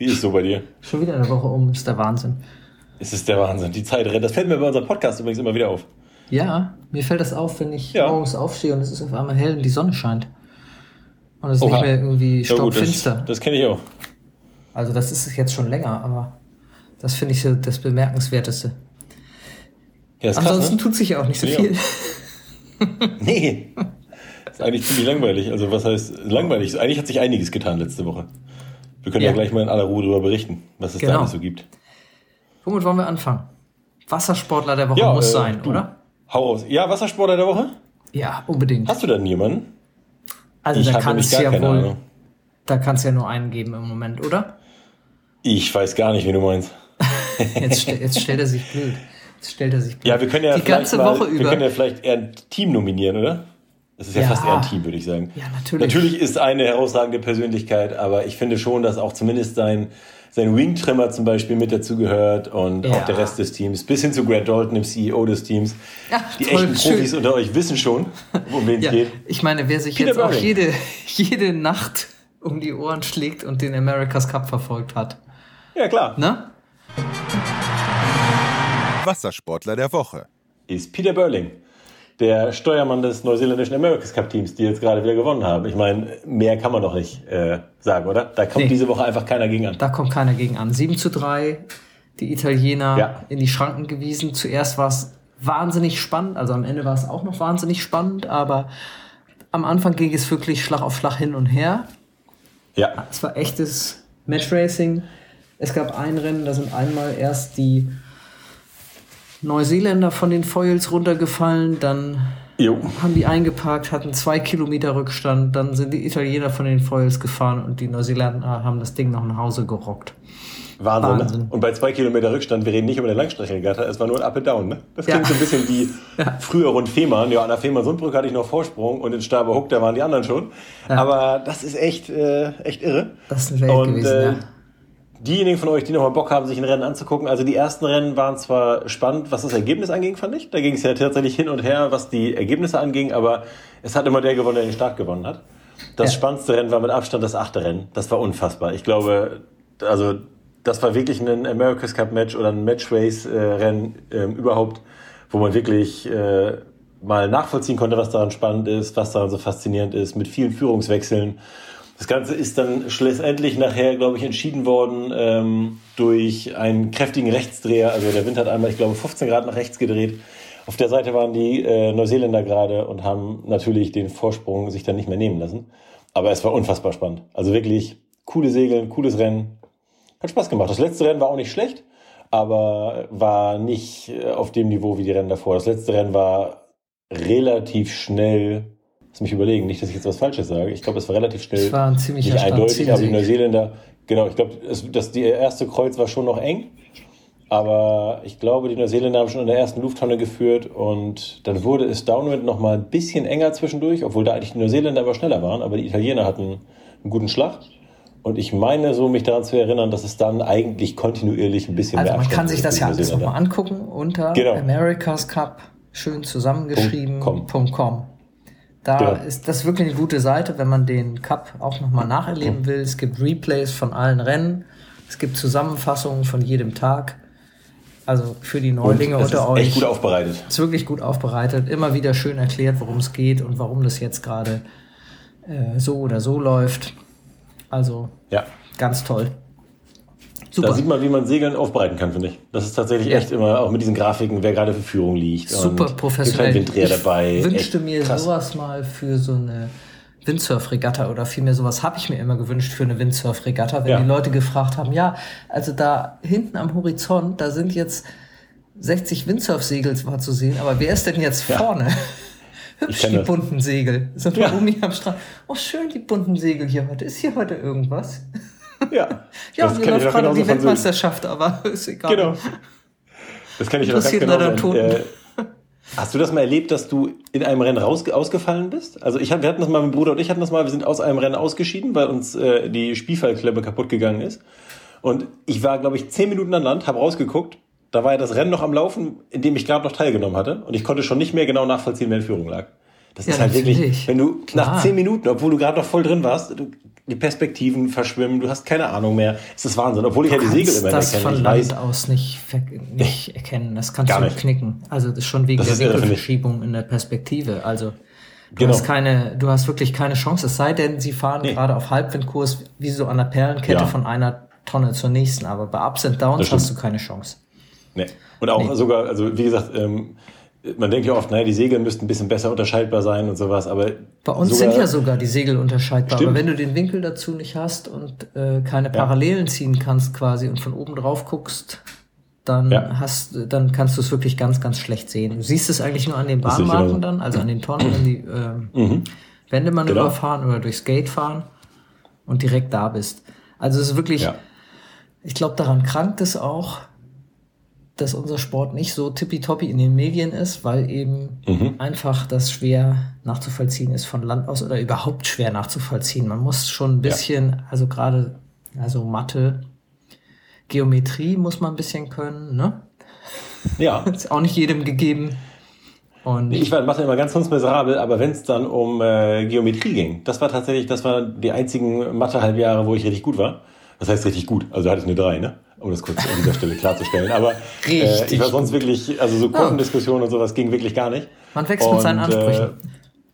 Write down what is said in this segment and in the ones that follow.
Wie ist es so bei dir? schon wieder eine Woche um, ist der Wahnsinn. Es ist der Wahnsinn. Die Zeit rennt. Das fällt mir bei unserem Podcast übrigens immer wieder auf. Ja, mir fällt das auf, wenn ich Ja. morgens aufstehe und es ist auf einmal hell und die Sonne scheint. Und es ist Oha. nicht mehr irgendwie Ja, gut, das, stockfinster. das kenne ich auch. Also das ist es jetzt schon länger, aber das finde ich so das Bemerkenswerteste. Ja, ist krass, Ansonsten ne? tut sich ja auch nicht so viel. Nee. ist eigentlich ziemlich langweilig. Also, was heißt langweilig? Eigentlich hat sich einiges getan letzte Woche. Wir können ja, Ja. gleich mal in aller Ruhe darüber berichten, was es da Genau. alles so gibt. Womit wollen wir anfangen? Wassersportler der Woche Ja, muss äh, sein, du. oder? Hau raus. Ja, Wassersportler der Woche? Ja, unbedingt. Hast du denn jemanden? Also ich da kannst gar ja wohl, Ahnung. da kannst ja nur einen geben im Moment, oder? Ich weiß gar nicht, wie du meinst. Jetzt, stell- jetzt stellt er sich blöd. Jetzt stellt er sich blöd. Ja, wir können ja die vielleicht ganze mal, Woche wir über. können ja vielleicht eher ein Team nominieren, oder? Das ist ja, Ja. fast eher ein Team, würde ich sagen. Ja, natürlich. Natürlich ist eine herausragende Persönlichkeit, aber ich finde schon, dass auch zumindest sein, sein Wing-Trimmer zum Beispiel mit dazugehört und Ja. auch der Rest des Teams, bis hin zu Grant Dalton, dem CEO des Teams. Ja, Die toll, echten schön. Profis unter euch wissen schon, um wen es Ja, geht. ich meine, wer sich Peter jetzt auch Burling. jede, jede Nacht um die Ohren schlägt und den America's Cup verfolgt hat. Ja, klar. Ne? Wassersportler der Woche. Ist Peter Burling, der Steuermann des neuseeländischen America's Cup Teams, die jetzt gerade wieder gewonnen haben. Ich meine, mehr kann man doch nicht äh, sagen, oder? Da kommt Nee. diese Woche einfach keiner gegen an. Da kommt keiner gegen an. 7 zu 3, die Italiener Ja. in die Schranken gewiesen. Zuerst war es wahnsinnig spannend, also am Ende war es auch noch wahnsinnig spannend, aber am Anfang ging es wirklich Schlag auf Schlag hin und her. Ja. Es war echtes Matchracing. Es gab ein Rennen, da sind einmal erst die Neuseeländer von den Foils runtergefallen, dann Jo. haben die eingeparkt, hatten zwei Kilometer Rückstand, dann sind die Italiener von den Foils gefahren und die Neuseeländer haben das Ding noch nach Hause gerockt. Wahnsinn, Wahnsinn. Ne? Und bei zwei Kilometer Rückstand, wir reden nicht über eine Langstreckenregatta, es war nur ein Up and Down. Ne? Das Ja. klingt so ein bisschen wie Ja. früher rund Fehmarn. Ja, an der Fehmarn-Sundbrücke hatte ich noch Vorsprung und in Staber-Huck, da waren die anderen schon. Ja. Aber das ist echt, äh, echt irre. Das ist eine Welt Und, gewesen, äh, ja. Diejenigen von euch, die noch mal Bock haben, sich ein Rennen anzugucken, also die ersten Rennen waren zwar spannend, was das Ergebnis anging, fand ich. Da ging es ja tatsächlich hin und her, was die Ergebnisse anging, aber es hat immer der gewonnen, der den Start gewonnen hat. Das Ja. spannendste Rennen war mit Abstand das achte Rennen. Das war unfassbar. Ich glaube, also das war wirklich ein America's Cup Match oder ein Match-Race-Rennen ähm, überhaupt, wo man wirklich äh, mal nachvollziehen konnte, was daran spannend ist, was daran so faszinierend ist, mit vielen Führungswechseln. Das Ganze ist dann schlussendlich nachher, glaube ich, entschieden worden ähm, durch einen kräftigen Rechtsdreher. Also der Wind hat einmal, ich glaube, 15 Grad nach rechts gedreht. Auf der Seite waren die äh, Neuseeländer gerade und haben natürlich den Vorsprung sich dann nicht mehr nehmen lassen. Aber es war unfassbar spannend. Also wirklich coole Segeln, cooles Rennen. Hat Spaß gemacht. Das letzte Rennen war auch nicht schlecht, aber war nicht äh, auf dem Niveau wie die Rennen davor. Das letzte Rennen war relativ schnell. Lass mich überlegen, nicht, dass ich jetzt was Falsches sage. Ich glaube, es war relativ schnell. Es war ein ziemlicher nicht eindeutig, aber die. Neuseeländer, genau, ich glaube, das, die erste Kreuz war schon noch eng. Aber ich glaube, die Neuseeländer haben schon in der ersten Lufthanne geführt und dann wurde es Downwind noch mal ein bisschen enger zwischendurch, obwohl da eigentlich die Neuseeländer aber schneller waren, aber die Italiener hatten einen guten Schlag. Und ich meine so, mich daran zu erinnern, dass es dann eigentlich kontinuierlich ein bisschen Also mehr man Abstand kann sich das ja alles nochmal angucken unter Genau. America's Cup, schön zusammengeschrieben, Punkt com. Punkt .com. Da Genau. ist das wirklich eine gute Seite, wenn man den Cup auch nochmal nacherleben will. Es gibt Replays von allen Rennen, es gibt Zusammenfassungen von jedem Tag. Also für die Und Neulinge es unter ist euch. echt gut aufbereitet. ist wirklich gut aufbereitet, immer wieder schön erklärt, worum es geht und warum das jetzt gerade äh, so oder so läuft. Also Ja. ganz toll. Da Super. sieht man, wie man Segeln aufbereiten kann, finde ich. Das ist tatsächlich Ja. echt immer, auch mit diesen Grafiken, wer gerade für Führung liegt. Super professionell. Ein Winddreher ich dabei. wünschte Echt mir krass. sowas mal für so eine Windsurf-Regatta oder vielmehr sowas habe ich mir immer gewünscht für eine Windsurf-Regatta, wenn Ja. die Leute gefragt haben, ja, also da hinten am Horizont, da sind jetzt 60 Windsurf-Segel zwar zu sehen, aber wer ist denn jetzt vorne? Hübsch, die das. bunten Segel. Sind wir Ja. am Strand. Oh, schön, die bunten Segel hier heute. Ist hier heute irgendwas? Ja. Ja, Das wir läuft gerade die. Weltmeisterschaft, aber ist egal. Genau. Das kann ich noch ganz genau. leider äh, hast du das mal erlebt, dass du in einem Rennen raus, ausgefallen bist? Also ich wir hatten das mal, mein Bruder und ich hatten das mal, wir sind aus einem Rennen ausgeschieden, weil uns äh, die Spielfallklemme kaputt gegangen ist. Und ich war, glaube ich, zehn Minuten an Land, habe rausgeguckt, da war ja das Rennen noch am Laufen, in dem ich gerade noch teilgenommen hatte. Und ich konnte schon nicht mehr genau nachvollziehen, wer in Führung lag. Das Ja, ist halt wirklich, natürlich. wenn du Klar. nach zehn Minuten, obwohl du gerade noch voll drin warst, du, die Perspektiven verschwimmen, du hast keine Ahnung mehr. Es ist Wahnsinn, obwohl ich ja die Segel immer das erkenne. von Ich Land weiß, aus nicht, nicht erkennen. Das kannst Gar du nicht. knicken. Also das ist schon wegen Das der ich. Winkelverschiebung in der Perspektive. Also du Genau. hast keine, du hast wirklich keine Chance. Es sei denn, sie fahren Nee. gerade auf Halbwindkurs wie so an der Perlenkette Ja. von einer Tonne zur nächsten. Aber bei Ups and Downs hast du keine Chance. Nee. Und auch Nee. sogar, also wie gesagt, ähm, man denkt ja oft, naja, die Segel müssten ein bisschen besser unterscheidbar sein und sowas, aber Bei uns sogar, sind ja sogar die Segel unterscheidbar, Stimmt. aber wenn du den Winkel dazu nicht hast und äh, keine Parallelen ziehen kannst quasi und von oben drauf guckst, dann Ja. hast, dann kannst du es wirklich ganz, ganz schlecht sehen. Du siehst es eigentlich nur an den Bahnmarken dann, also an den Tonnen, wenn die ähm, Wendemanöver Genau. fahren oder durchs Gate fahren und direkt da bist. Also es ist wirklich, Ja. ich glaube, daran krankt es auch, dass unser Sport nicht so tippitoppi in den Medien ist, weil eben Mhm. einfach das schwer nachzuvollziehen ist von Land aus oder überhaupt schwer nachzuvollziehen. Man muss schon ein bisschen, also gerade, also Mathe, Geometrie muss man ein bisschen können, ne? ja. Ist auch nicht jedem gegeben. Und Ich war Mathe immer ganz miserabel, aber wenn es dann um äh, Geometrie ging, das war tatsächlich, das waren die einzigen Mathe-Halbjahre, wo ich richtig gut war. Das heißt richtig gut, also da hatte ich eine 3, ne? Um das kurz an dieser Stelle klarzustellen. Aber äh, ich war sonst wirklich, also so Ja. Kurvendiskussionen und sowas ging wirklich gar nicht. man wächst mit seinen Und, Ansprüchen. Äh.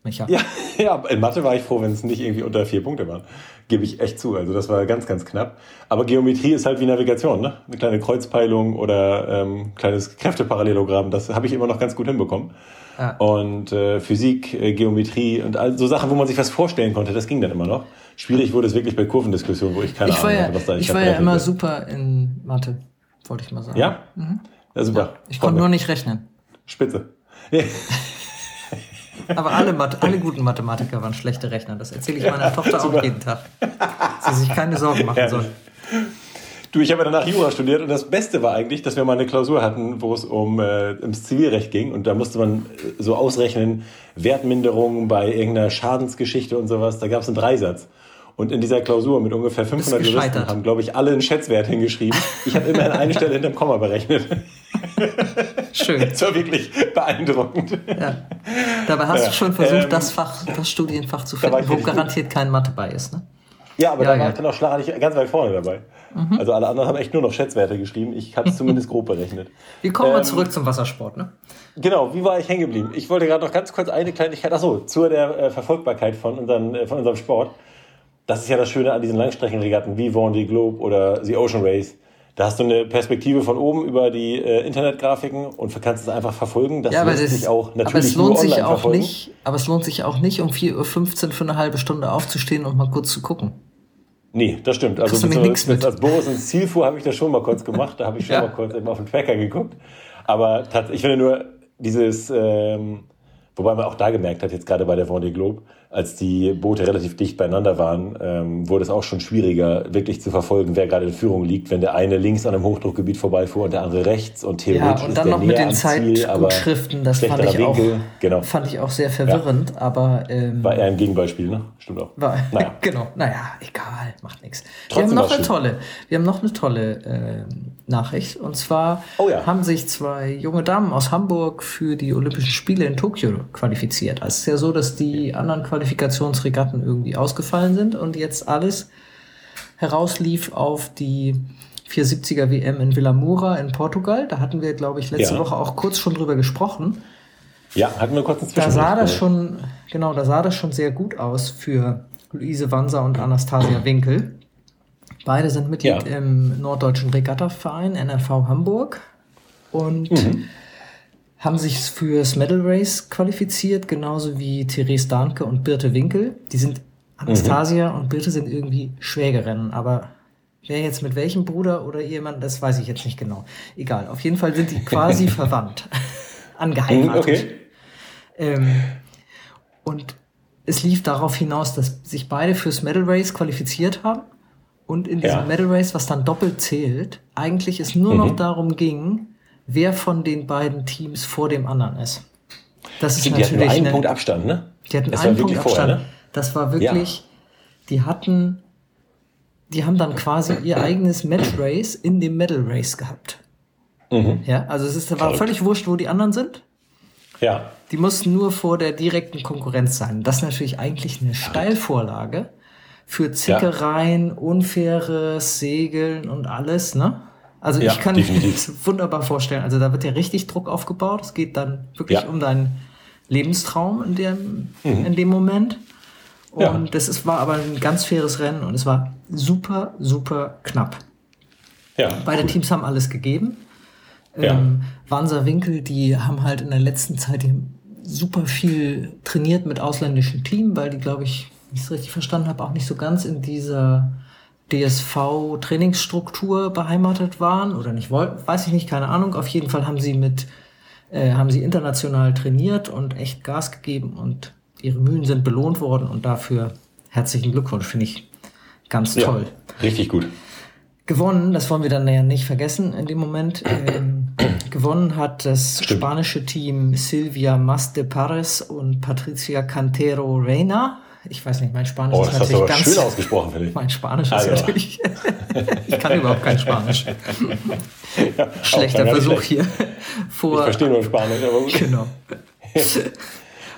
Ja, ja, in Mathe war ich froh, wenn es nicht irgendwie unter vier Punkte waren. Gebe ich echt zu. Also das war ganz, ganz knapp. Aber Geometrie ist halt wie Navigation, ne? Eine kleine Kreuzpeilung oder ähm, kleines Kräfteparallelogramm, das habe ich immer noch ganz gut hinbekommen. Ja. Und äh, Physik, äh, Geometrie und all so Sachen, wo man sich was vorstellen konnte, das ging dann immer noch. Schwierig wurde es wirklich bei Kurvendiskussionen, wo ich keine Ich Ahnung ja, hatte, was da ich eigentlich war ja immer wird. super in Mathe, wollte ich mal sagen. Ja? Ja, super. Ich Freut konnte nur nicht rechnen. Spitze. Aber alle, Mathe, alle guten Mathematiker waren schlechte Rechner. Das erzähle ich meiner Tochter auch jeden Tag. Dass sie sich keine Sorgen machen soll. Du, ich habe ja danach Jura studiert und das Beste war eigentlich, dass wir mal eine Klausur hatten, wo es um äh, ums Zivilrecht ging und da musste man äh, so ausrechnen, Wertminderungen bei irgendeiner Schadensgeschichte und sowas. Da gab es einen Dreisatz. Und in dieser Klausur mit ungefähr 500 Bist Juristen haben, glaube ich, alle einen Schätzwert hingeschrieben. Ich habe immerhin eine Stelle hinterm Komma berechnet. Schön. Das war wirklich beeindruckend. Ja. Dabei hast Ja. du schon versucht, Ähm, das Fach, das Studienfach zu finden, wo richtig gut. garantiert kein Mathe bei ist. Ne? Ja, aber Ja, da war ich dann auch schlagartig ganz weit vorne dabei. Also alle anderen haben echt nur noch Schätzwerte geschrieben. Ich habe es zumindest grob berechnet. Wir kommen mal Ähm, zurück zum Wassersport. Ne? Genau, wie war ich hängen geblieben? Ich wollte gerade noch ganz kurz eine Kleinigkeit, ach so, zu der äh, Verfolgbarkeit von, unseren, äh, von unserem Sport. Das ist ja das Schöne an diesen Langstreckenregatten wie Vendée Globe oder The Ocean Race. Da hast du eine Perspektive von oben über die äh, Internetgrafiken und kannst es einfach verfolgen. Das Ja, aber, lässt sich auch natürlich aber es nur lohnt sich online auch verfolgen. nicht. Aber es lohnt sich auch nicht, um 4.15 Uhr für eine halbe Stunde aufzustehen und mal kurz zu gucken. Nee, das stimmt. Also du bis mit. als Boris ins Ziel fuhr, habe ich das schon mal kurz gemacht. Da habe ich schon Ja. mal kurz eben auf den Tracker geguckt. Aber ich finde nur dieses, ähm, wobei man auch da gemerkt hat, jetzt gerade bei der Vendée Globe, als die Boote relativ dicht beieinander waren, ähm, wurde es auch schon schwieriger, wirklich zu verfolgen, wer gerade in Führung liegt, wenn der eine links an einem Hochdruckgebiet vorbeifuhr und der andere rechts und Ja, theoretisch und ist dann der noch mit den Zeitgutschriften, das fand ich, auch. Genau. fand ich auch sehr verwirrend, aber ähm, War eher ein Gegenbeispiel, ne? Stimmt auch. War, Naja. genau, naja, egal, macht nichts. Wir haben noch eine tolle, wir haben noch eine tolle ähm, Nachricht. Und zwar Oh ja. haben sich zwei junge Damen aus Hamburg für die Olympischen Spiele in Tokio qualifiziert. Also es ist ja so, dass die anderen Qualifikationsregatten irgendwie ausgefallen sind und jetzt alles herauslief auf die 470er WM in Villamura in Portugal. Da hatten wir, glaube ich, letzte Ja. Woche auch kurz schon drüber gesprochen. Ja, hatten wir kurz einen Da sah das schon, genau, da sah das schon sehr gut aus für Luise Wanser und Anastasia Winkel. Beide sind Mitglied Ja. im Norddeutschen Regattaverein NRV Hamburg und Mhm. Haben sich fürs Medal Race qualifiziert, genauso wie Therese Dahnke und Birte Winkel. Die sind Anastasia und Birte sind irgendwie Schwägerinnen, aber wer jetzt mit welchem Bruder oder Ehemann, das weiß ich jetzt nicht genau. Egal, auf jeden Fall sind die quasi verwandt. Angeheiratet. Mhm, Okay. Ähm, und es lief darauf hinaus, dass sich beide fürs Medal Race qualifiziert haben und in diesem Ja. Medal Race, was dann doppelt zählt, eigentlich es nur Mhm. noch darum ging, wer von den beiden Teams vor dem anderen ist. Das ist die hatten nur natürlich einen eine, Punkt Abstand, ne? die hatten Das einen war wirklich Punkt vorher, Abstand. ne? Das war wirklich, die hatten, die haben dann quasi ihr eigenes Match Race in dem Medal Race gehabt. Mhm. Ja, also es ist, war Verrückt. völlig wurscht, wo die anderen sind. Ja. Die mussten nur vor der direkten Konkurrenz sein. Das ist natürlich eigentlich eine Steilvorlage für Zickereien, unfaires Segeln und alles, ne? Also Ja, ich kann definitiv. mir das wunderbar vorstellen. Also da wird ja richtig Druck aufgebaut. Es geht dann wirklich Ja. um deinen Lebenstraum in dem, in dem Moment. Und Ja. das ist, war aber ein ganz faires Rennen und es war super, super knapp. Ja. Beide cool. Teams haben alles gegeben. Ja. Ähm, Wanser Winkel, die haben halt in der letzten Zeit super viel trainiert mit ausländischen Teams, weil die, glaube ich, wenn ich es richtig verstanden habe, auch nicht so ganz in dieser DSV-Trainingsstruktur beheimatet waren oder nicht wollten, weiß ich nicht, keine Ahnung. Auf jeden Fall haben sie mit, äh, haben sie international trainiert und echt Gas gegeben und ihre Mühen sind belohnt worden und dafür herzlichen Glückwunsch, finde ich ganz Ja. toll Richtig gut. gewonnen, das wollen wir dann ja nicht vergessen in dem Moment. Ähm, gewonnen hat das Stimmt. spanische Team Silvia Mas de Pares und Patricia Cantero Reina. Ich weiß nicht, mein Spanisch Oh, ist natürlich ganz. schön ausgesprochen, finde ich. Mein Spanisch Ah, ist ja. natürlich. ich kann überhaupt kein Spanisch. Ja, Schlechter Versuch schlecht. hier. Ich Vor, verstehe nur Spanisch, aber gut. Genau.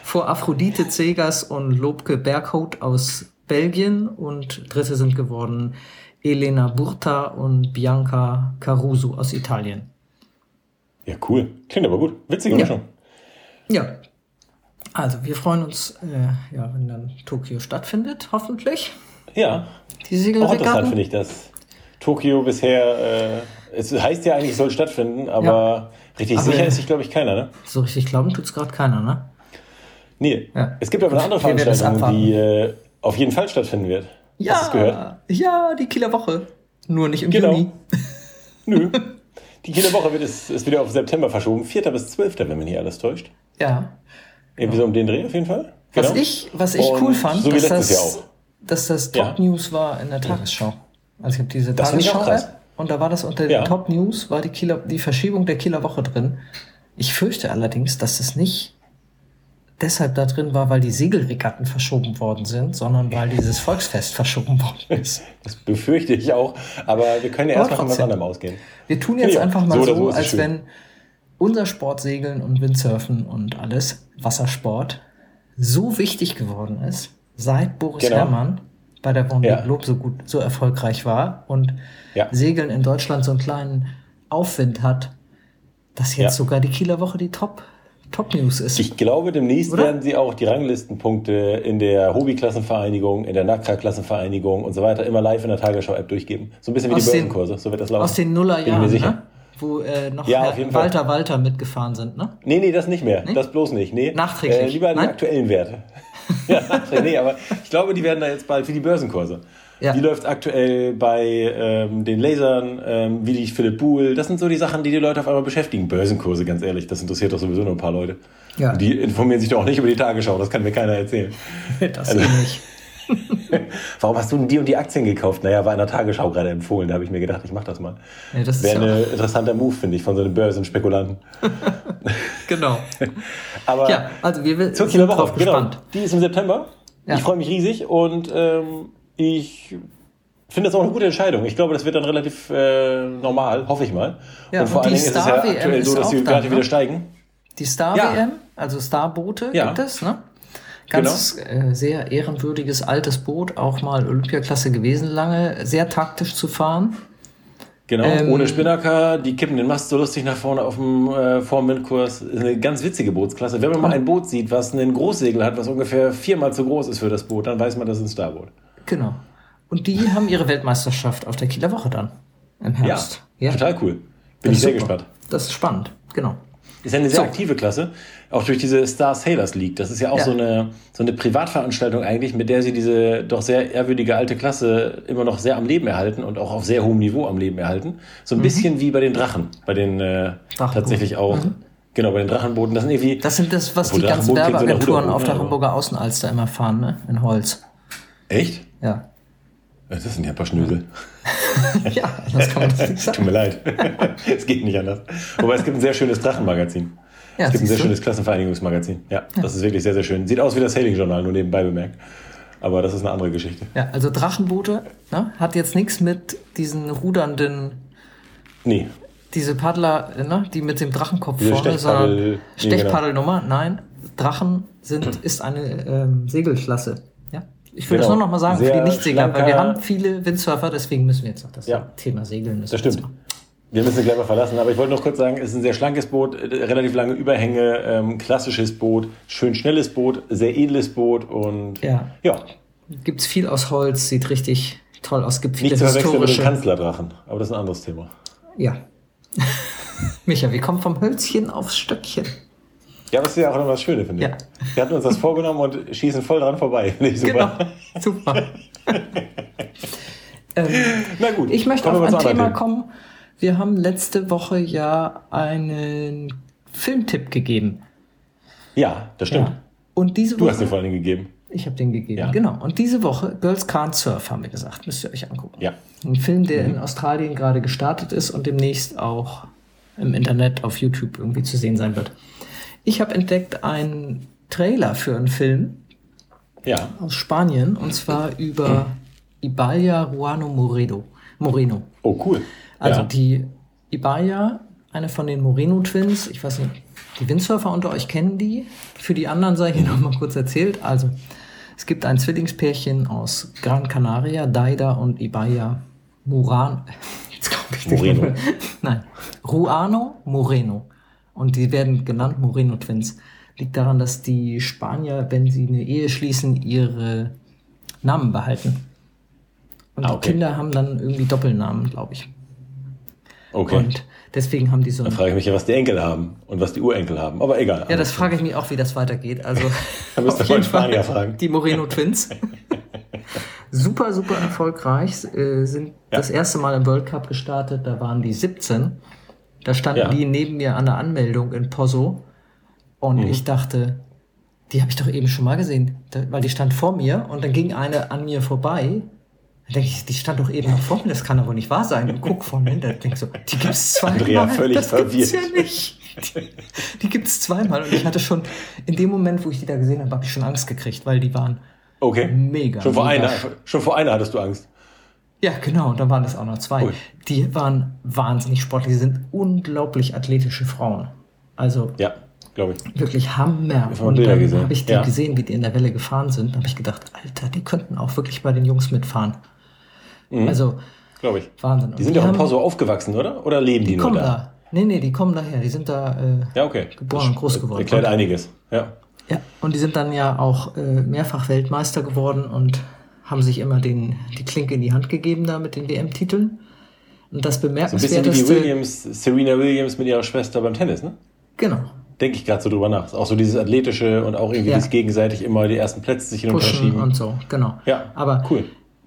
Vor Aphrodite Zegers und Lobke Berghout aus Belgien und Dritte sind geworden Elena Burta und Bianca Caruso aus Italien. Ja, cool. Klingt aber gut. Witzige Ja. Mischung. Ja. Also wir freuen uns, äh, ja, wenn dann Tokio stattfindet, hoffentlich. Ja. Die Auch interessant Segelregatten. finde ich, dass Tokio bisher, äh, es heißt ja eigentlich, es soll stattfinden, aber richtig Aber- sicher ist sich, glaube ich, keiner, ne? So richtig glauben tut's gerade keiner, ne? Nee. Ja. Es gibt aber eine andere es Veranstaltung, die äh, auf jeden Fall stattfinden wird. Hast du es gehört? ja, die Kieler Woche. Nur nicht im Genau. Juni. Nö. Die Kieler Woche wird es, ist wieder auf September verschoben. 4. bis 12., wenn man hier alles täuscht. Ja. Irgendwie so um den Dreh auf jeden Fall. Was Genau. ich, was ich Und cool fand, So dass, das, dass das Ja. Top News war in der Tagesschau. Also ich habe diese Das finde ich auch Tagesschau krass. und da war das unter den Ja. Top News, war die, Kieler, die Verschiebung der Kieler Woche drin. Ich fürchte allerdings, dass es nicht deshalb da drin war, weil die Segelregatten verschoben worden sind, sondern weil dieses Volksfest verschoben worden ist. Das befürchte ich auch. Aber wir können ja erstmal von was anderem ausgehen. Wir tun jetzt Ja, einfach mal so so, als wenn unser Sportsegeln und Windsurfen und alles, Wassersport, so wichtig geworden ist, seit Boris Genau. Herrmann bei der Vendée Ja. Globe so gut, so erfolgreich war und Ja. Segeln in Deutschland so einen kleinen Aufwind hat, dass jetzt Ja. sogar die Kieler Woche die Top, Top News ist. Ich glaube, demnächst Oder? werden sie auch die Ranglistenpunkte in der Hobby-Klassenvereinigung, in der NACRA-Klassenvereinigung und so weiter immer live in der Tagesschau-App durchgeben. So ein bisschen wie Aus die Börsenkurse. So wird das laufen. Aus den Bin ich mir Nullerjahren, sicher. ne? Wo äh, noch Ja, jeden Fall. Walter Walter mitgefahren sind, ne? Nee, nee, das nicht mehr. Das bloß nicht. Nee. Nachträglich. Äh, lieber die Nein? aktuellen Werte. ja, nee, aber ich glaube, die werden da jetzt bald wie die Börsenkurse. Ja. Die läuft aktuell bei ähm, den Lasern, ähm, wie die Philipp Buhl. Das sind so die Sachen, die die Leute auf einmal beschäftigen. Börsenkurse, ganz ehrlich. Das interessiert doch sowieso nur ein paar Leute. Ja. Und Die informieren sich doch auch nicht über die Tagesschau. Das kann mir keiner erzählen. Das Also- nicht. Warum hast du denn die und die Aktien gekauft? Naja, war in der Tagesschau gerade empfohlen. Da habe ich mir gedacht, ich mache das mal. Ja, das Wäre ein interessanter Move, finde ich, von so einem Börsenspekulanten. genau. Aber Ja, also wir zur sind Kieler Woche, genau. gespannt. Die ist im September. Ja. Ich freue mich riesig und ähm, ich finde das auch eine gute Entscheidung. Ich glaube, das wird dann relativ äh, normal, hoffe ich mal. Ja, und vor und allen die Dingen ist es ja Star-WM aktuell so, dass die Werte ne? wieder steigen. Die Star Ja. WM, also Starboote gibt es, ne? Ganz äh, sehr ehrenwürdiges altes Boot, auch mal Olympiaklasse gewesen lange, sehr taktisch zu fahren. Genau, Ähm, ohne Spinnaker, die kippen den Mast so lustig nach vorne auf dem äh, Vorm-Windkurs. Ist eine ganz witzige Bootsklasse. Wenn man mal ein Boot sieht, was einen Großsegel hat, was ungefähr viermal zu groß ist für das Boot, dann weiß man, das ist ein Starboot. Genau. Und die haben ihre Weltmeisterschaft auf der Kieler Woche dann im Ja, Herbst. total cool. Bin Das ich sehr super. gespannt. Das ist spannend, genau. Ist ja eine sehr So. aktive Klasse, auch durch diese Star Sailors League. Das ist ja auch Ja. So, eine, so eine Privatveranstaltung eigentlich, mit der sie diese doch sehr ehrwürdige alte Klasse immer noch sehr am Leben erhalten und auch auf sehr hohem Niveau am Leben erhalten. So Mhm. ein bisschen wie bei den Drachen, bei den äh, tatsächlich auch, genau, bei den Drachenbooten. Das sind irgendwie, Das sind das, was die ganzen so Werbeagenturen auf der ne, Hamburger Außenalster immer fahren, ne? In Holz. echt? Ja. Das sind ja ein paar Schnösel. ja, das kann man das nicht Tut sagen. mir leid. es geht nicht anders. Wobei es gibt ein sehr schönes Drachenmagazin. Ja, es gibt ein sehr du? schönes Klassenvereinigungsmagazin. Ja, das ist wirklich sehr, sehr schön. Sieht aus wie das Sailing-Journal, nur nebenbei bemerkt. Aber das ist eine andere Geschichte. Ja, also Drachenboote ne, hat jetzt nichts mit diesen rudernden, Nee, diese Paddler, ne, die mit dem Drachenkopf Diese vorne, Stechpaddel- sondern nee, genau. Stechpaddelnummer. Nein, Drachen sind, ist eine ähm, Segelklasse. Ich will das Genau. nur noch mal sagen für Sehr die Nichtsegler, weil wir haben viele Windsurfer, deswegen müssen wir jetzt noch das Ja. Thema Segeln. müssen das wir stimmt. Wir müssen gleich mal verlassen, aber ich wollte noch kurz sagen, es ist ein sehr schlankes Boot, äh, relativ lange Überhänge, ähm, klassisches Boot, schön schnelles Boot, sehr edles Boot und Ja. ja Gibt's viel aus Holz, sieht richtig toll aus. Gibt viele nicht zu verwechseln mit dem. Kanzlerdrachen, aber das ist ein anderes Thema. Ja. Micha, wir kommen vom Hölzchen aufs Stöckchen. Ja, das ist ja auch noch was Schönes, finde ich. Ja. Wir hatten uns das vorgenommen und schießen voll dran vorbei. Finde ich super. Genau. Super. ähm, Na gut, ich möchte auf ein Thema Themen. kommen. Wir haben letzte Woche ja einen Filmtipp gegeben. Ja, das stimmt. Und diese Du hast den vor allen Dingen gegeben. Ich habe den gegeben, Ja. genau. Und diese Woche, Girls Can't Surf, haben wir gesagt. Müsst ihr euch angucken. Ja. Ein Film, der Mhm. in Australien gerade gestartet ist und demnächst auch im Internet auf YouTube irgendwie zu sehen sein wird. Ich habe entdeckt einen Trailer für einen Film Ja. aus Spanien und zwar über Ibalia Ruano Moreno. Moreno. Oh, cool. Also ja. die Ibalia, eine von den Moreno Twins, ich weiß nicht, die Windsurfer unter euch kennen die. Für die anderen sei hier noch mal kurz erzählt. Also es gibt ein Zwillingspärchen aus Gran Canaria, Daida und Ibaia Muran. Jetzt komm ich nicht Moreno. Nein, Ruano Moreno. Und die werden genannt Moreno Twins. Liegt daran, dass die Spanier, wenn sie eine Ehe schließen, ihre Namen behalten. Und Ah, die okay. Kinder haben dann irgendwie Doppelnamen, glaube ich. okay. Und deswegen haben die so Dann frage ich mich ja, was die Enkel haben und was die Urenkel haben. Aber egal. Ja, das frage ich mich auch, wie das weitergeht. Also Da müsst ihr einen Spanier fragen. die Moreno Twins. super, super erfolgreich. Äh, sind Ja. das erste Mal im World Cup gestartet. Da waren die 17. Da standen Ja. die neben mir an der Anmeldung in Poso. Und Mhm. ich dachte, die habe ich doch eben schon mal gesehen. Da, weil die stand vor mir und dann ging eine an mir vorbei. Da denke ich, die stand doch eben noch vor mir, das kann doch wohl nicht wahr sein. Und guck von hinter, denk so, die gibt's zweimal. Andrea völlig das gibt's ja verwirrt. nicht. Die, die gibt's zweimal. Und ich hatte schon, in dem Moment, wo ich die da gesehen habe, habe ich schon Angst gekriegt, weil die waren Okay. mega. Schon vor, mega einer, schon vor einer hattest du Angst. Ja, genau, und dann waren es auch noch zwei. Cool. Die waren wahnsinnig sportlich, die sind unglaublich athletische Frauen. Also Ja, glaube ich. wirklich Hammer. Ich Und dann habe ich die Ja. gesehen, wie die in der Welle gefahren sind. habe ich gedacht, Alter, die könnten auch wirklich bei den Jungs mitfahren. Also Glaube ich. Wahnsinn. Mhm. Die sind ja auch in Poso aufgewachsen, oder? Oder leben die, Die nur da? da. Nee, nee, die kommen daher. Die sind da äh, Ja, okay. geboren und groß geworden. Erklärt Und- einiges. Ja. Ja, und die sind dann ja auch äh, mehrfach Weltmeister geworden und haben sich immer den, die Klinke in die Hand gegeben da mit den WM-Titeln. Und das So ein bisschen wie die bemerkenswerteste. Williams, Serena Williams mit ihrer Schwester beim Tennis, ne? genau. Denke ich gerade so drüber nach. Auch so dieses Athletische und auch irgendwie Ja. das gegenseitig immer die ersten Plätze sich hin und her schieben. und so, genau. Ja, Aber cool.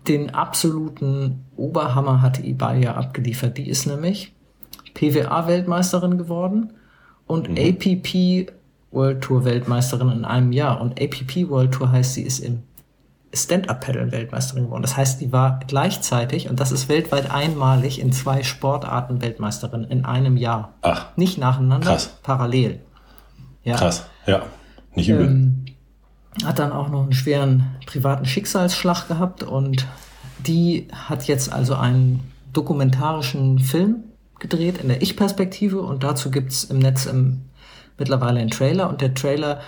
den absoluten Oberhammer hatte Ibalia abgeliefert. Die ist nämlich PWA-Weltmeisterin geworden und Mhm. APP World Tour Weltmeisterin in einem Jahr. Und APP World Tour heißt, sie ist im Stand-Up-Paddeln Weltmeisterin geworden. Das heißt, die war gleichzeitig, und das ist weltweit einmalig, in zwei Sportarten Weltmeisterin in einem Jahr. Ach, Nicht nacheinander, Krass. parallel. Ja. krass. Ja. Nicht übel. Ähm, hat dann auch noch einen schweren privaten Schicksalsschlag gehabt und die hat jetzt also einen dokumentarischen Film gedreht in der Ich-Perspektive und dazu gibt's im Netz im, mittlerweile einen Trailer und der Trailer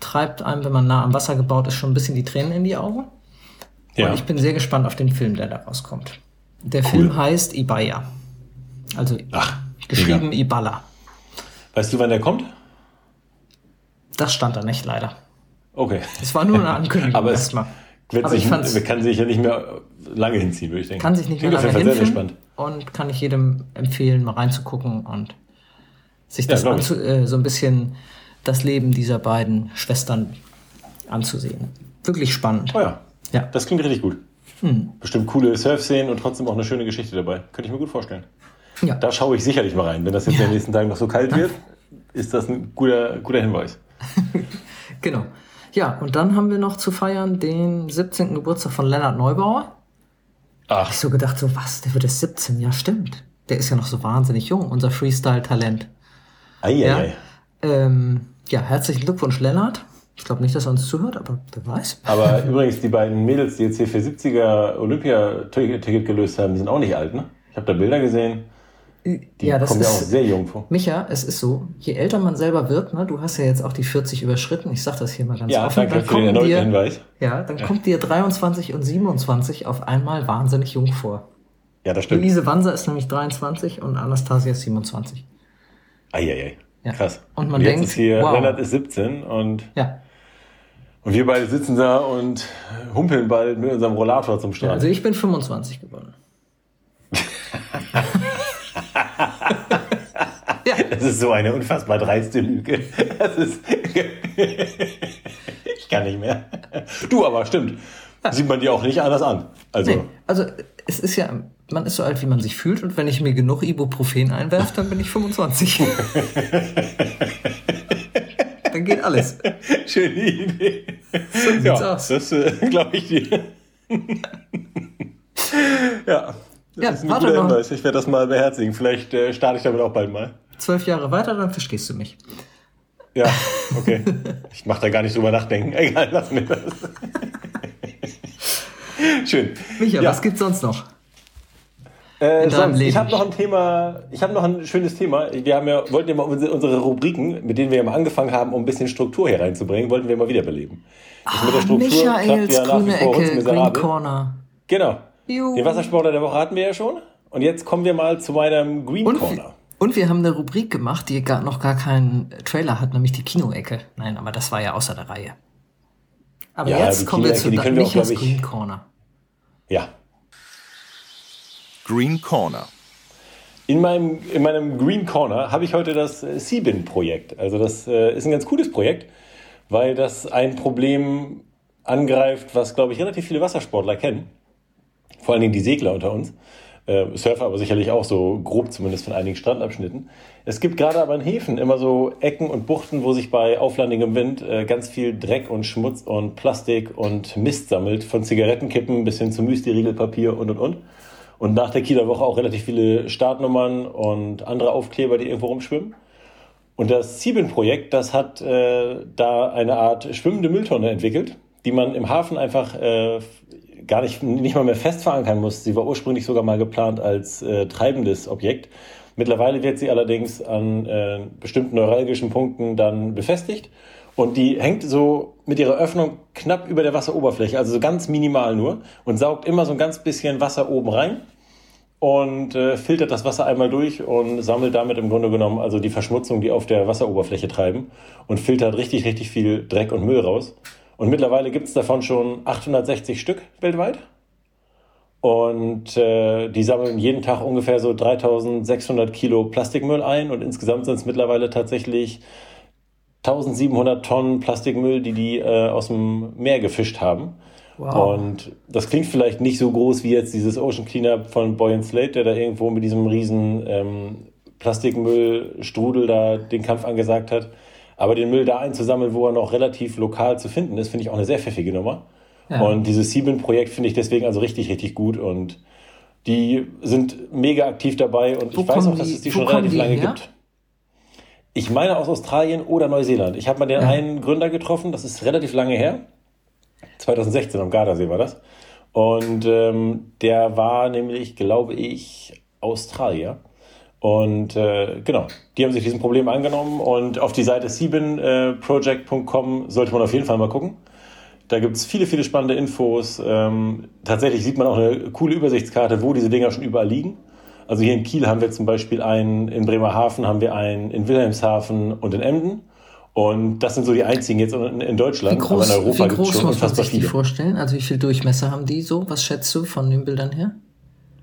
treibt einem, wenn man nah am Wasser gebaut ist, schon ein bisschen die Tränen in die Augen. ja. Und ich bin sehr gespannt auf den Film, der da rauskommt. Der Film heißt Ibaya. Also Ach, geschrieben mega. Ibala. Weißt du, wann der kommt? Das stand da nicht leider. Okay. Es war nur eine Ankündigung Aber es erstmal. Wird sich, kann sich ja nicht mehr lange hinziehen, würde ich denken. kann sich nicht mehr lange Fall sehr, spannend. und kann ich jedem empfehlen, mal reinzugucken und sich Ja, das anzu, äh, so ein bisschen das Leben dieser beiden Schwestern anzusehen. Wirklich spannend. Oh ja, Ja. das klingt richtig gut. Bestimmt coole Surf-Szenen und trotzdem auch eine schöne Geschichte dabei. Könnte ich mir gut vorstellen. Ja. Da schaue ich sicherlich mal rein. Wenn das jetzt in den nächsten Tagen noch so kalt wird, ist das ein guter, guter Hinweis. Genau. Ja, und dann haben wir noch zu feiern den 17. Geburtstag von Lennart Neubauer. Ach. Ich so gedacht, so was, der wird jetzt 17, ja stimmt. Der ist ja noch so wahnsinnig jung, unser Freestyle-Talent. Ja, ähm, ja, herzlichen Glückwunsch, Lennart. Ich glaube nicht, dass er uns zuhört, aber wer weiß. Aber übrigens, die beiden Mädels, die jetzt hier für 70er Olympia-Ticket gelöst haben, sind auch nicht alt, ne? Ich habe da Bilder gesehen. Die ja, das kommen ist, ja auch sehr jung vor. Micha, es ist so, je älter man selber wird, ne, du hast ja jetzt auch die 40 überschritten, ich sag das hier mal ganz ja, offen, danke dann für den erneuten dir, Hinweis. Ja, dann ja. kommt dir 23 und 27 auf einmal wahnsinnig jung vor. Ja, das stimmt. Luise Wanser ist nämlich 23 und Anastasia ist 27. Eieiei, ja. krass. Und man und denkt, hier, wow. Lennart ist 17 und, ja. und wir beide sitzen da und humpeln bald mit unserem Rollator zum Strand. Ja, also ich bin 25 geworden. Das ist so eine unfassbar dreiste Lüge. Das ist. ich kann nicht mehr. Du aber, stimmt. Sieht man dir auch nicht anders an. Also, nee, also es ist ja, man ist so alt, wie man sich fühlt, und wenn ich mir genug Ibuprofen einwerfe, dann bin ich 25. dann geht alles. Schöne Idee. So sieht's ja, aus. Das äh, glaube ich dir. ja. Das ja, ist ein guter Hinweis. Ich werde das mal beherzigen. Vielleicht äh, starte ich damit auch bald mal zwölf Jahre weiter, dann verstehst du mich. Ja, okay. Ich mache da gar nicht drüber nachdenken. Egal, lass mir das. Schön. Micha, ja. was gibt's sonst noch? Äh, sonst, ich habe noch ein Thema, ich habe noch ein schönes Thema. Wir haben ja, wollten ja mal unsere Rubriken, mit denen wir ja mal angefangen haben, um ein bisschen Struktur hier reinzubringen, wollten wir mal wiederbeleben. Das mit der ah, Struktur Michaels ja grüne Ecke, Green Corner. Genau. Juhu. Den Wassersportler der Woche hatten wir ja schon. Und jetzt kommen wir mal zu meinem Green Und Corner. Und wir haben eine Rubrik gemacht, die gar, noch gar keinen Trailer hat, nämlich die Kinoecke. Nein, aber das war ja außer der Reihe. Aber ja, jetzt kommen wir zu Michas Green Corner. Ja. Green Corner. In meinem, in meinem Green Corner habe ich heute das Seabin-Projekt. Also das äh, ist ein ganz cooles Projekt, weil das ein Problem angreift, was, glaube ich, relativ viele Wassersportler kennen. Vor allen Dingen die Segler unter uns äh, Surfer aber sicherlich auch so grob zumindest von einigen Strandabschnitten. Es gibt gerade aber in Häfen immer so Ecken und Buchten, wo sich bei auflandigem Wind äh, ganz viel Dreck und Schmutz und Plastik und Mist sammelt, von Zigarettenkippen bis hin zu Müsli-Riegelpapier und und und. Und nach der Kieler Woche auch relativ viele Startnummern und andere Aufkleber, die irgendwo rumschwimmen. Und das Sieben-Projekt, das hat äh, da eine Art schwimmende Mülltonne entwickelt, die man im Hafen einfach äh, gar nicht, nicht mal mehr fest verankern muss. Sie war ursprünglich sogar mal geplant als äh, treibendes Objekt. Mittlerweile wird sie allerdings an äh, bestimmten neuralgischen Punkten dann befestigt. Und die hängt so mit ihrer Öffnung knapp über der Wasseroberfläche, also so ganz minimal nur, und saugt immer so ein ganz bisschen Wasser oben rein und äh, filtert das Wasser einmal durch und sammelt damit im Grunde genommen also die Verschmutzung, die auf der Wasseroberfläche treiben und filtert richtig, richtig viel Dreck und Müll raus. Und mittlerweile gibt es davon schon 860 Stück weltweit. Und äh, die sammeln jeden Tag ungefähr so 3600 Kilo Plastikmüll ein. Und insgesamt sind es mittlerweile tatsächlich 1700 Tonnen Plastikmüll, die die äh, aus dem Meer gefischt haben. Wow. Und das klingt vielleicht nicht so groß wie jetzt dieses Ocean Cleanup von Boy Slate, der da irgendwo mit diesem riesen ähm, Plastikmüllstrudel da den Kampf angesagt hat. Aber den Müll da einzusammeln, wo er noch relativ lokal zu finden ist, finde ich auch eine sehr pfiffige Nummer. Ja. Und dieses Sieben-Projekt finde ich deswegen also richtig, richtig gut. Und die sind mega aktiv dabei und wo ich weiß auch, dass die, es die schon relativ die lange her? gibt. Ich meine aus Australien oder Neuseeland. Ich habe mal den ja. einen Gründer getroffen, das ist relativ lange her. 2016 am Gardasee war das. Und ähm, der war nämlich, glaube ich, Australier. Und äh, genau, die haben sich diesem Problem angenommen und auf die Seite siebenproject.com sollte man auf jeden Fall mal gucken. Da gibt es viele, viele spannende Infos. Ähm, tatsächlich sieht man auch eine coole Übersichtskarte, wo diese Dinger schon überall liegen. Also hier in Kiel haben wir zum Beispiel einen, in Bremerhaven haben wir einen, in Wilhelmshaven und in Emden. Und das sind so die einzigen jetzt in, in Deutschland. Wie groß, aber in Europa wie groß schon muss man sich die vorstellen? Also wie viel Durchmesser haben die so? Was schätzt du von den Bildern her?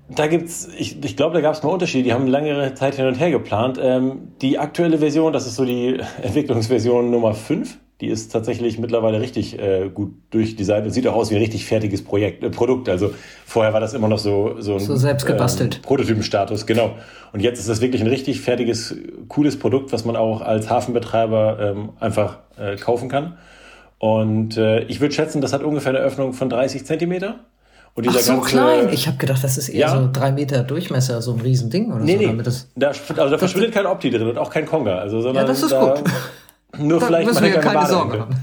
Da gibt's, ich, ich glaube, da gab es mal Unterschiede. Die haben längere Zeit hin und her geplant. Ähm, die aktuelle Version, das ist so die Entwicklungsversion Nummer 5. Die ist tatsächlich mittlerweile richtig äh, gut durchdesignt und sieht auch aus wie ein richtig fertiges Projekt, äh, Produkt. Also vorher war das immer noch so, so ein so selbst gebastelt. Ähm, Prototypenstatus, genau. Und jetzt ist das wirklich ein richtig fertiges, cooles Produkt, was man auch als Hafenbetreiber ähm, einfach äh, kaufen kann. Und äh, ich würde schätzen, das hat ungefähr eine Öffnung von 30 Zentimeter Und Ach, dieser so ganze, klein. Ich habe gedacht, das ist eher Ja. so drei Meter Durchmesser, so ein Riesending oder Nee, so. nee. Da, also da verschwindet kein Opti drin und auch kein Konga. Also, sondern ja, das ist da, gut. Nur Da vielleicht müssen wir ja eine keine Badeente. Sorgen haben.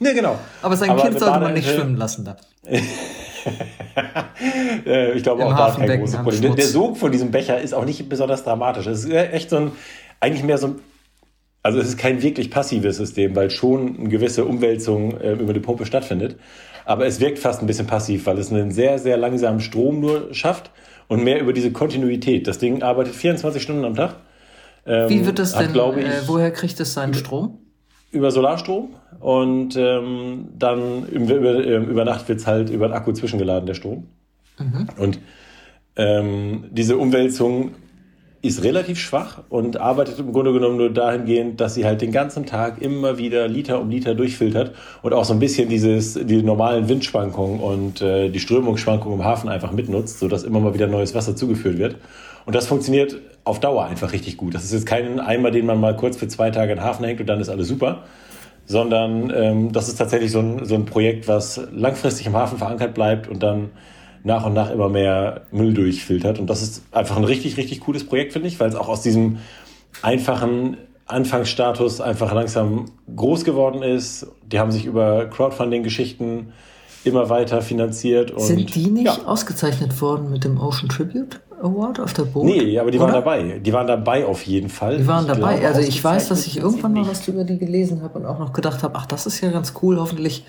Nee, genau. Aber sein Aber Kind sollte man nicht schwimmen lassen da. Äh, ich glaube Im auch da kein Hafenbecken großes Problem. Der, der. Sog von diesem Becher ist auch nicht besonders dramatisch. Es ist echt so ein, eigentlich mehr so ein, also es ist kein wirklich passives System, weil schon eine gewisse Umwälzung äh, über die Pumpe stattfindet. Aber es wirkt fast ein bisschen passiv, weil es einen sehr, sehr langsamen Strom nur schafft und mehr über diese Kontinuität. Das Ding arbeitet 24 Stunden am Tag. Ähm, Wie wird das hat, denn, glaube ich, äh, woher kriegt es seinen Strom? über Solarstrom und ähm, dann über, über, ähm, über Nacht wird's halt über den Akku zwischengeladen, der Strom. Und ähm, diese Umwälzung ist relativ schwach und arbeitet im Grunde genommen nur dahingehend, dass sie halt den ganzen Tag immer wieder Liter um Liter durchfiltert und auch so ein bisschen dieses, die normalen Windschwankungen und äh, die Strömungsschwankungen im Hafen einfach mitnutzt, sodass immer mal wieder neues Wasser zugeführt wird. Und das funktioniert auf Dauer einfach richtig gut. Das ist jetzt kein Eimer, den man mal kurz für zwei Tage in den Hafen hängt und dann ist alles super, sondern ähm, das ist tatsächlich so ein, so ein Projekt, was langfristig im Hafen verankert bleibt und dann nach und nach immer mehr Müll durchfiltert. Und das ist einfach ein richtig, richtig cooles Projekt, finde ich, weil es auch aus diesem einfachen Anfangsstatus einfach langsam groß geworden ist. Die haben sich über Crowdfunding-Geschichten immer weiter finanziert. Und, Sind die nicht Ja. ausgezeichnet worden mit dem Ocean Tribute Award auf der Boot? Nee, aber die waren Oder? dabei. Die waren dabei auf jeden Fall. Die waren Ich dabei. glaube, also ich weiß, dass ich irgendwann mal was über die gelesen habe und auch noch gedacht habe, ach, das ist ja ganz cool. Hoffentlich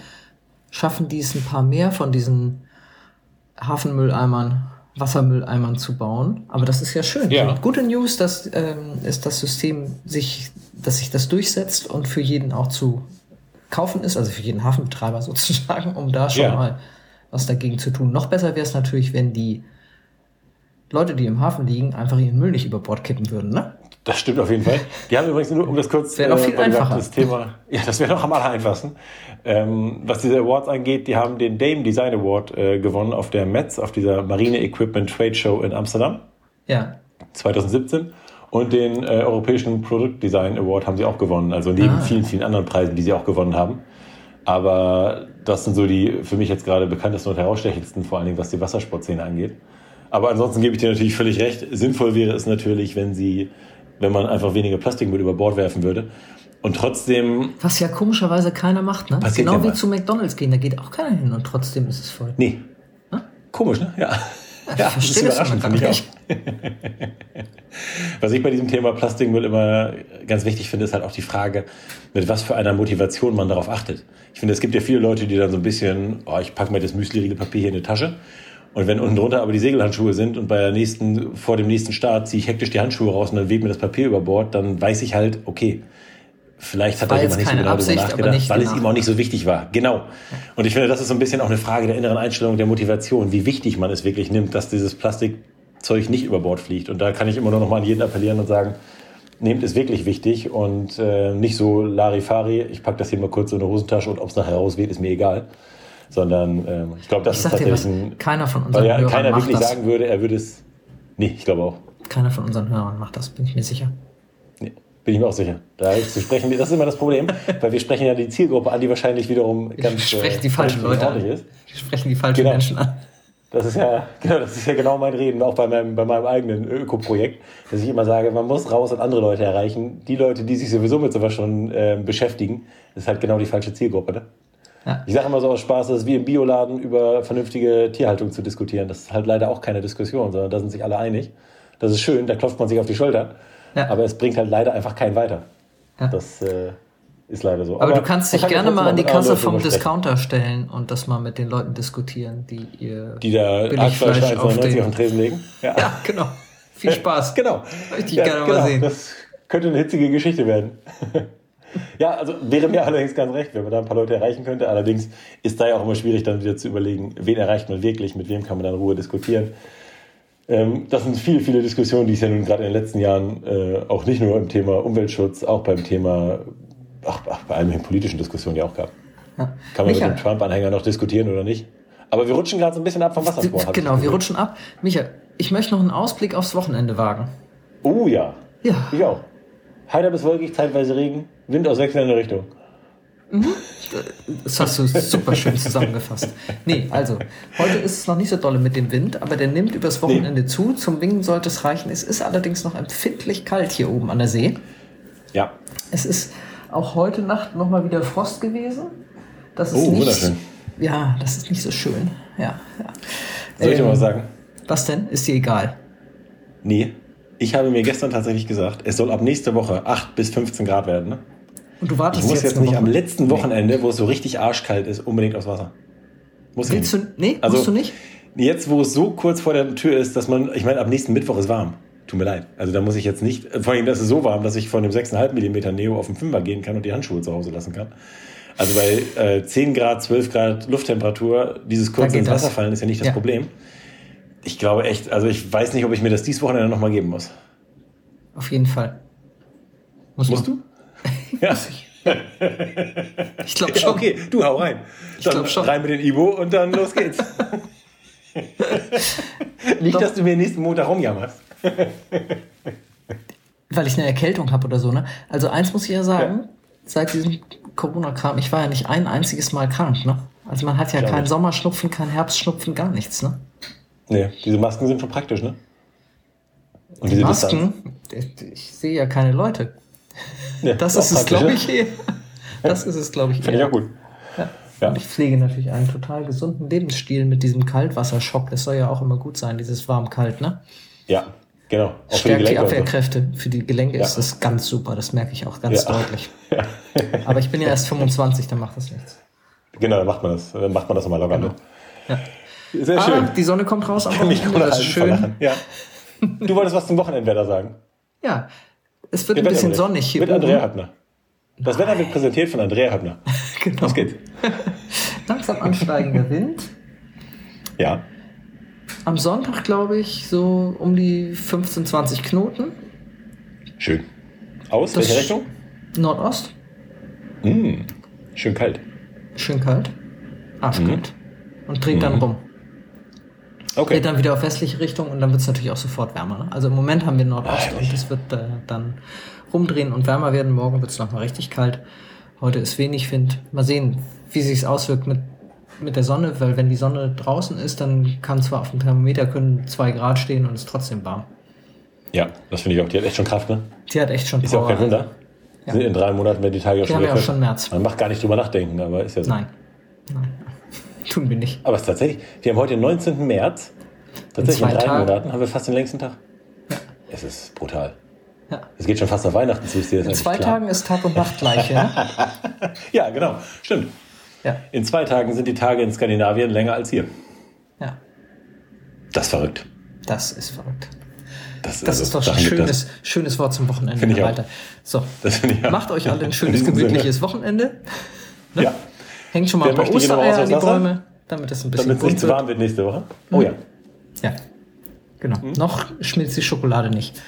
schaffen die es ein paar mehr von diesen Hafenmülleimern, Wassermülleimern zu bauen. Aber das ist ja schön. Ja. Gute News, dass ähm, ist das System sich, dass sich das durchsetzt und für jeden auch zu kaufen ist, also für jeden Hafenbetreiber sozusagen, um da schon Ja. mal was dagegen zu tun. Noch besser wäre es natürlich, wenn die Leute, die im Hafen liegen, einfach ihren Müll nicht über Bord kippen würden, ne? Das stimmt auf jeden Fall. Die haben übrigens nur, um das kurz Wäre noch viel einfacher. Das Thema, ja, das wäre noch am aller einfachsten. Ähm, was diese Awards angeht, die haben den Dame Design Award äh, gewonnen auf der METS, auf dieser Marine Equipment Trade Show in Amsterdam Ja. 2017. Und den äh, Europäischen Product Design Award haben sie auch gewonnen. Also neben Ah. vielen, vielen anderen Preisen, die sie auch gewonnen haben. Aber das sind so die für mich jetzt gerade bekanntesten und herausstechendsten, vor allen Dingen was die Wassersportszene angeht. Aber ansonsten gebe ich dir natürlich völlig recht. Sinnvoll wäre es natürlich, wenn sie, wenn man einfach weniger Plastikmüll über Bord werfen würde. Und trotzdem, Was ja komischerweise keiner macht, ne? Genau ja wie mal. zu McDonalds gehen, da geht auch keiner hin und trotzdem ist es voll. nee. Komisch, ne? Ja. Ja, ich verstehe das immer finde ich auch. Was ich bei diesem Thema Plastikmüll immer ganz wichtig finde, ist halt auch die Frage, mit was für einer Motivation man darauf achtet. Ich finde, es gibt ja viele Leute, die dann so ein bisschen, oh, ich packe mir das Müsli-Papier hier in die Tasche. Und wenn unten drunter aber die Segelhandschuhe sind und bei der nächsten, vor dem nächsten Start ziehe ich hektisch die Handschuhe raus und dann weht mir das Papier über Bord, dann weiß ich halt, okay, vielleicht hat da jemand nicht so genau darüber Absicht, nachgedacht, weil es genau. ihm auch nicht so wichtig war. Genau. Und ich finde, das ist so ein bisschen auch eine Frage der inneren Einstellung, der Motivation, wie wichtig man es wirklich nimmt, dass dieses Plastikzeug nicht über Bord fliegt. Und da kann ich immer nur noch mal an jeden appellieren und sagen, nehmt es wirklich wichtig und äh, nicht so Larifari, ich packe das hier mal kurz in eine Hosentasche und ob es nachher rausweht, ist mir egal. Sondern ähm, ich glaube, das Ich ist was, tatsächlich ein... keiner von unseren ja Hörern keiner macht wirklich das. sagen würde, er würde es... Nee, ich glaube auch. Keiner von unseren Hörern macht das, bin ich mir sicher. Nee, bin ich mir auch sicher. Da zu sprechen, das ist immer das Problem, weil wir sprechen ja die Zielgruppe an, die wahrscheinlich wiederum ganz Ich spreche äh, die falschen Leute an. ist. Die sprechen die falschen Genau. Menschen an. Das ist ja, genau, das ist ja genau mein Reden, auch bei meinem, bei meinem eigenen Öko-Projekt, dass ich immer sage, man muss raus und andere Leute erreichen. Die Leute, die sich sowieso mit sowas schon äh, beschäftigen, ist halt genau die falsche Zielgruppe. Ne? Ja. Ich sage immer so aus Spaß, das ist wie im Bioladen über vernünftige Tierhaltung zu diskutieren. Das ist halt leider auch keine Diskussion, sondern da sind sich alle einig. Das ist schön, da klopft man sich auf die Schulter. Ja. Aber es bringt halt leider einfach keinen weiter. Ja. Das äh, ist leider so. Aber, du kannst dich ja gerne mal an die Kasse vom. Discounter stellen und das mal mit den Leuten diskutieren, die ihr Die da Billigfleisch auf 1,99 auf den... Tresen legen. Ja, genau. Viel Spaß. Genau. Möchte ich gerne mal sehen. Das könnte eine hitzige Geschichte werden. ja, also wäre mir allerdings ganz recht, wenn man da ein paar Leute erreichen könnte. Allerdings ist da ja auch immer schwierig, dann wieder zu überlegen, wen erreicht man wirklich, mit wem kann man dann in Ruhe diskutieren. Ähm, das sind viele, viele Diskussionen, die es ja nun gerade in den letzten Jahren äh, auch nicht nur im Thema Umweltschutz, auch beim Thema, ach, ach, bei allen politischen Diskussionen ja auch gab. Kann man Micha, mit dem Trump-Anhänger noch diskutieren oder nicht? Aber wir rutschen gerade so ein bisschen ab vom hab ich Genau, wir rutschen ab. Micha, ich möchte noch einen Ausblick aufs Wochenende wagen. Oh ja. Ja. Ich auch. Heiter bis wolkig, zeitweise Regen, Wind aus wechselnder Richtung. Das hast du super schön zusammengefasst. Nee, also, heute ist es noch nicht so dolle mit dem Wind, aber der nimmt übers Wochenende zu. Zum Wingen sollte es reichen. Es ist allerdings noch empfindlich kalt hier oben an der See. Ja. Es ist auch heute Nacht nochmal wieder Frost gewesen. Das ist Oh, nicht, wunderschön. Ja, das ist nicht so schön. Ja, ja. Soll ich Ähm, mal was sagen? Was denn? Ist dir egal? Nee. Ich habe mir gestern tatsächlich gesagt, es soll ab nächste Woche 8 bis 15 Grad werden. Ne? Und du Ich wartest muss jetzt eine nicht am letzten Wochenende, wo es so richtig arschkalt ist, unbedingt aufs Wasser. Muss ich Willst du? Nee, Also- musst du nicht? Jetzt, wo es so kurz vor der Tür ist, dass man, ich meine, ab nächsten Mittwoch ist warm. Tut mir leid. Also da muss ich jetzt nicht, vor allem, das ist so warm, dass ich von dem 6,5 mm Neo auf den 5er gehen kann und die Handschuhe zu Hause lassen kann. Also bei äh, 10 Grad, 12 Grad Lufttemperatur, dieses kurz ins. Wasser fallen ist ja nicht das Ja. Problem. Ich glaube echt, also ich weiß nicht, ob ich mir das dieses Wochenende nochmal geben muss. Auf jeden Fall. Muss Musst man. du? Ja. Ich glaube ja. schon. Okay, du hau rein. Dann glaub schon. rein mit den Ibo und dann los geht's. nicht, Doch. dass du mir nächsten Montag rumjammerst. Weil ich eine Erkältung habe oder so, ne? Also eins muss ich ja sagen, seit diesem Corona-Kram, ich war ja nicht ein einziges Mal krank, ne? Also man hat ja Ich keinen nicht. Sommerschnupfen, keinen Herbstschnupfen, gar nichts, ne? Nee, diese Masken sind schon praktisch, ne? Und Die diese Distanz. Masken, ich, ich sehe ja keine Leute. Ja, Das ist es, glaube ne? ich, eher. Das ist es, glaube ich, Finde ich auch gut. Ja. Ja. Ich pflege natürlich einen total gesunden Lebensstil mit diesem Kaltwasserschock. Das soll ja auch immer gut sein, dieses warm-kalt, ne? Ja, genau. Auch die Stärkt die so. Abwehrkräfte. Für die Gelenke ist das ganz super. Das merke ich auch ganz deutlich. Aber ich bin ja erst 25, dann macht das nichts. Genau, dann macht man das. Dann macht man das nochmal locker. Ne? Ja. Sehr schön. die Sonne kommt raus am Wochenende, das ist schön. Ja. Du wolltest was zum Wochenendwetter sagen. Ja, es wird Der ein bisschen sonnig hier Mit oben. Andrea Höppner. Das Wetter wird präsentiert von Andrea Höppner. Genau. Los geht's. Langsam ansteigender Wind. Ja. Am Sonntag, glaube ich, so um die 15, 20 Knoten. Schön. Aus, Das- welche Richtung? Nordost. Mm, schön kalt. Schön kalt. Arschkalt. Und dreht dann rum. Okay. Dreht dann wieder auf westliche Richtung und dann wird es natürlich auch sofort wärmer. Ne? Also im Moment haben wir Nordost Ah, und es wird äh, dann rumdrehen und wärmer werden. Morgen wird es nochmal richtig kalt. Heute ist wenig Wind. Mal sehen, wie sich auswirkt mit, mit der Sonne, weil wenn die Sonne draußen ist, dann kann zwar auf dem Thermometer können zwei Grad stehen und es ist trotzdem warm. Ja, das finde ich auch. Die hat echt schon Kraft, ne? Die hat echt schon Ist ja auch kein Wunder. Ja. In drei Monaten, wenn die Tage Wir schon haben ja wieder auch kürzer. schon März. Man macht gar nicht drüber nachdenken, aber ist ja so. Nein. Nein. Tun wir nicht. Aber es ist tatsächlich, wir haben heute den 19. März. Tatsächlich in, zwei drei Tagen. Monaten haben wir fast den längsten Tag. Es ist brutal. Ja. Es geht schon fast auf Weihnachten zu. In zwei klar? Tagen ist Tag und Nacht gleich, ja? Ja, genau. Stimmt. Ja. In zwei Tagen sind die Tage in Skandinavien länger als hier. Ja. Das ist verrückt. Das ist verrückt. Das, Das also, ist doch ein schönes, schönes Wort zum Wochenende. Finde ich auch. Walter. So, macht euch alle ein In schönes, gemütliches Wochenende. Das. Ja. Hängt schon mal ein paar noch Ostereier an die? Bäume, damit es ein bisschen Damit es nicht zu warm wird nächste Woche. Oh ja. Ja, genau. Hm? Noch schmilzt die Schokolade nicht.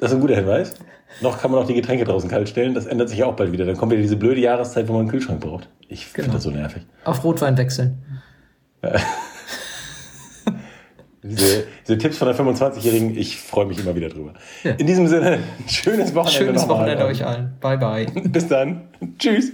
Das ist ein guter Hinweis. Noch kann man auch die Getränke draußen kalt stellen. Das ändert sich ja auch bald wieder. Dann kommt wieder diese blöde Jahreszeit, wo man einen Kühlschrank braucht. Ich finde Genau. das so nervig. Auf Rotwein wechseln. Diese, diese Tipps von der 25-Jährigen, ich freue mich immer wieder drüber. Ja. In diesem Sinne, schönes Wochenende. Schönes. Wochenende euch allen. Bye, bye. Bis dann. Tschüss.